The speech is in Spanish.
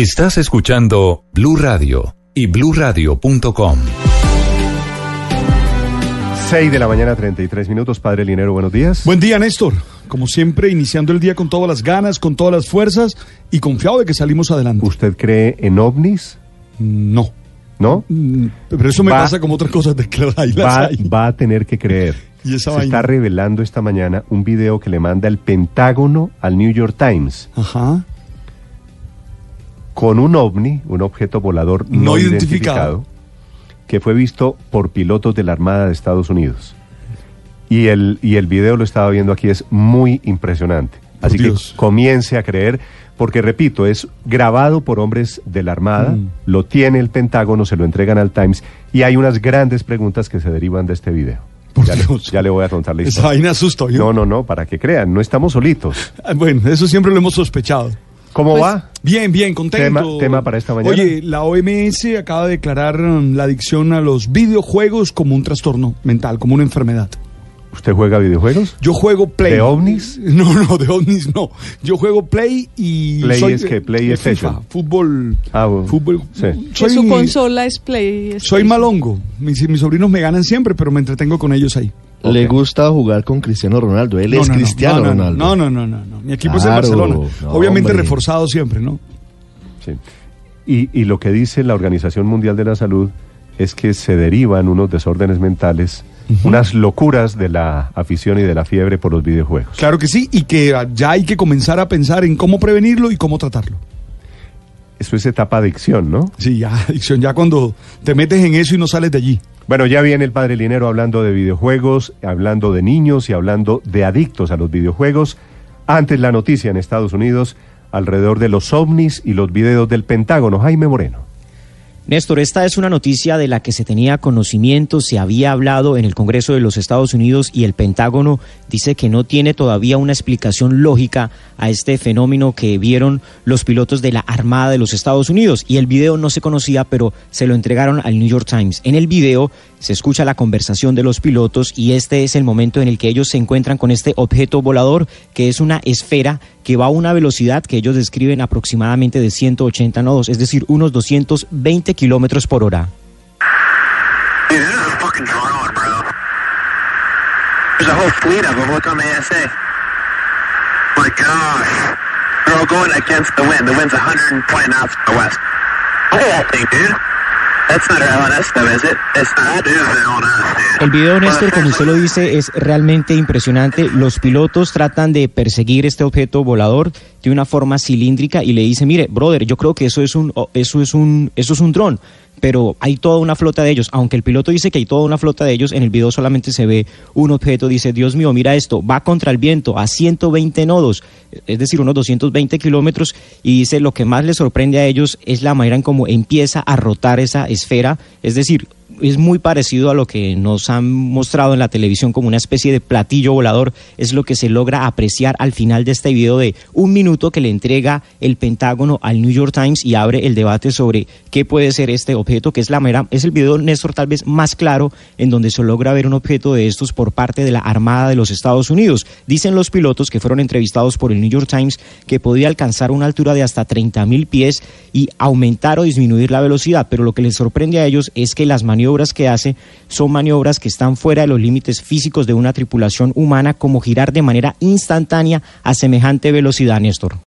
Estás escuchando Blue Radio y bluradio.com. 6 de la mañana, 33 minutos. Padre Linero, buenos días. Buen día, Néstor. Como siempre, iniciando el día con todas las ganas, con todas las fuerzas y confiado de que salimos adelante. ¿Usted cree en ovnis? No. ¿No? Mm, Pero eso me Va- pasa como otras cosas de ahí las Va, hay. va a tener que creer. Y esa Se vaina. está revelando esta mañana un video que le manda el Pentágono al New York Times Ajá. Con un ovni, un objeto volador no, No identificado, identificado. que fue visto por pilotos de la Armada de Estados Unidos. Y el, y el video lo estaba viendo aquí, es muy impresionante. Por Así Dios. que comience a creer, porque repito, es grabado por hombres de la Armada, Mm. lo tiene el Pentágono, se lo entregan al Times, y hay unas grandes preguntas que se derivan de este video. Ya, le, Dios. ya le voy a contar la Esa historia. vaina asusta, ¿oyó? No, no, no, para que crean, no estamos solitos. Bueno, eso siempre lo hemos sospechado. ¿Cómo Pues, va? Bien, bien, contento. Tema- tema para esta mañana. Oye, la OMS acaba de declarar um, la adicción a los videojuegos como un trastorno mental, como una enfermedad. ¿Usted juega videojuegos? Yo juego Play. ¿De ovnis? No, no, de ovnis no. Yo juego Play y Play soy es que de PlayStation. FIFA, fútbol. Ah, bueno. Fútbol. Sí. Soy, su consola es Play. es soy Play. malongo. Mis, mis sobrinos me ganan siempre, pero me entretengo con ellos ahí. Le gusta jugar con Cristiano Ronaldo. Él No, es no, no, Cristiano no, no, Ronaldo. No, no, no, no, no. Mi equipo es el Barcelona. no, Obviamente hombre. reforzado siempre, ¿no? Sí. Y, y lo que dice la Organización Mundial de la Salud es que se derivan unos desórdenes mentales, unas locuras de la afición y de la fiebre por los videojuegos. Claro que sí, y que ya hay que comenzar a pensar en cómo prevenirlo y cómo tratarlo. Eso es etapa adicción, ¿no? Sí, ya, adicción, ya cuando te metes en eso y no sales de allí. Bueno, ya viene el padre Linero hablando de videojuegos, hablando de niños y hablando de adictos a los videojuegos. Antes la noticia en Estados Unidos alrededor de los ovnis y los videos del Pentágono. Jaime Moreno. Néstor, esta es una noticia de la que se tenía conocimiento, se había hablado en el Congreso de los Estados Unidos y el Pentágono dice que no tiene todavía una explicación lógica a este fenómeno que vieron los pilotos de la Armada de los Estados Unidos. Y el video no se conocía, pero se lo entregaron al New York Times. En el video se escucha la conversación de los pilotos y este es el momento en el que ellos se encuentran con este objeto volador que es una esfera que va a una velocidad que ellos describen aproximadamente de 180 nodos, es decir, unos 220 kilómetros por hora. El video, Néstor, como usted lo dice, es realmente impresionante. Los pilotos tratan de perseguir este objeto volador de una forma cilíndrica y le dice, mire, brother, yo creo que eso es un, eso es un, eso es un dron. Pero hay toda una flota de ellos. Aunque el piloto dice que hay toda una flota de ellos, en el video solamente se ve un objeto. Dice, Dios mío, mira esto, va contra el viento a 120 nodos, es decir, unos 220 kilómetros. Y dice, lo que más les sorprende a ellos es la manera en cómo empieza a rotar esa esfera. Es decir, es muy parecido a lo que nos han mostrado en la televisión como una especie de platillo volador. Es lo que se logra apreciar al final de este video de un minuto que le entrega el Pentágono al New York Times y abre el debate sobre qué puede ser este objeto, que es la mera, es el video, Néstor, tal vez más claro en donde se logra ver un objeto de estos por parte de la Armada de los Estados Unidos. Dicen los pilotos que fueron entrevistados por el New York Times que podía alcanzar una altura de hasta 30 mil pies y aumentar o disminuir la velocidad, pero lo que les sorprende a ellos es que las maniobras que hace son maniobras que están fuera de los límites físicos de una tripulación humana, como girar de manera instantánea a semejante velocidad, Néstor.